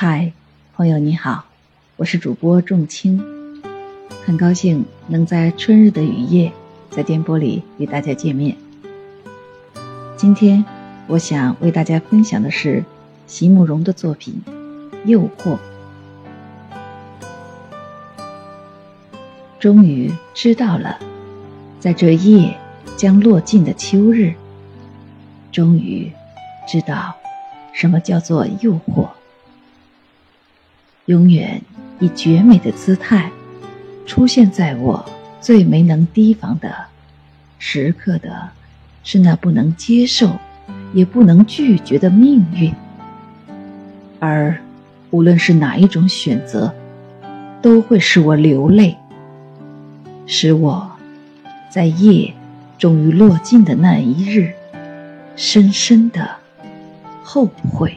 嗨，朋友你好，我是主播仲青，很高兴能在春日的雨夜，在电波里与大家见面。今天我想为大家分享的是席慕容的作品《诱惑》。终于知道了，在这夜将落尽的秋日，终于知道什么叫做诱惑。永远以绝美的姿态出现在我最没能提防的时刻的，是那不能接受也不能拒绝的命运。而无论是哪一种选择，都会使我流泪，使我在夜终于落尽的那一日，深深的后悔。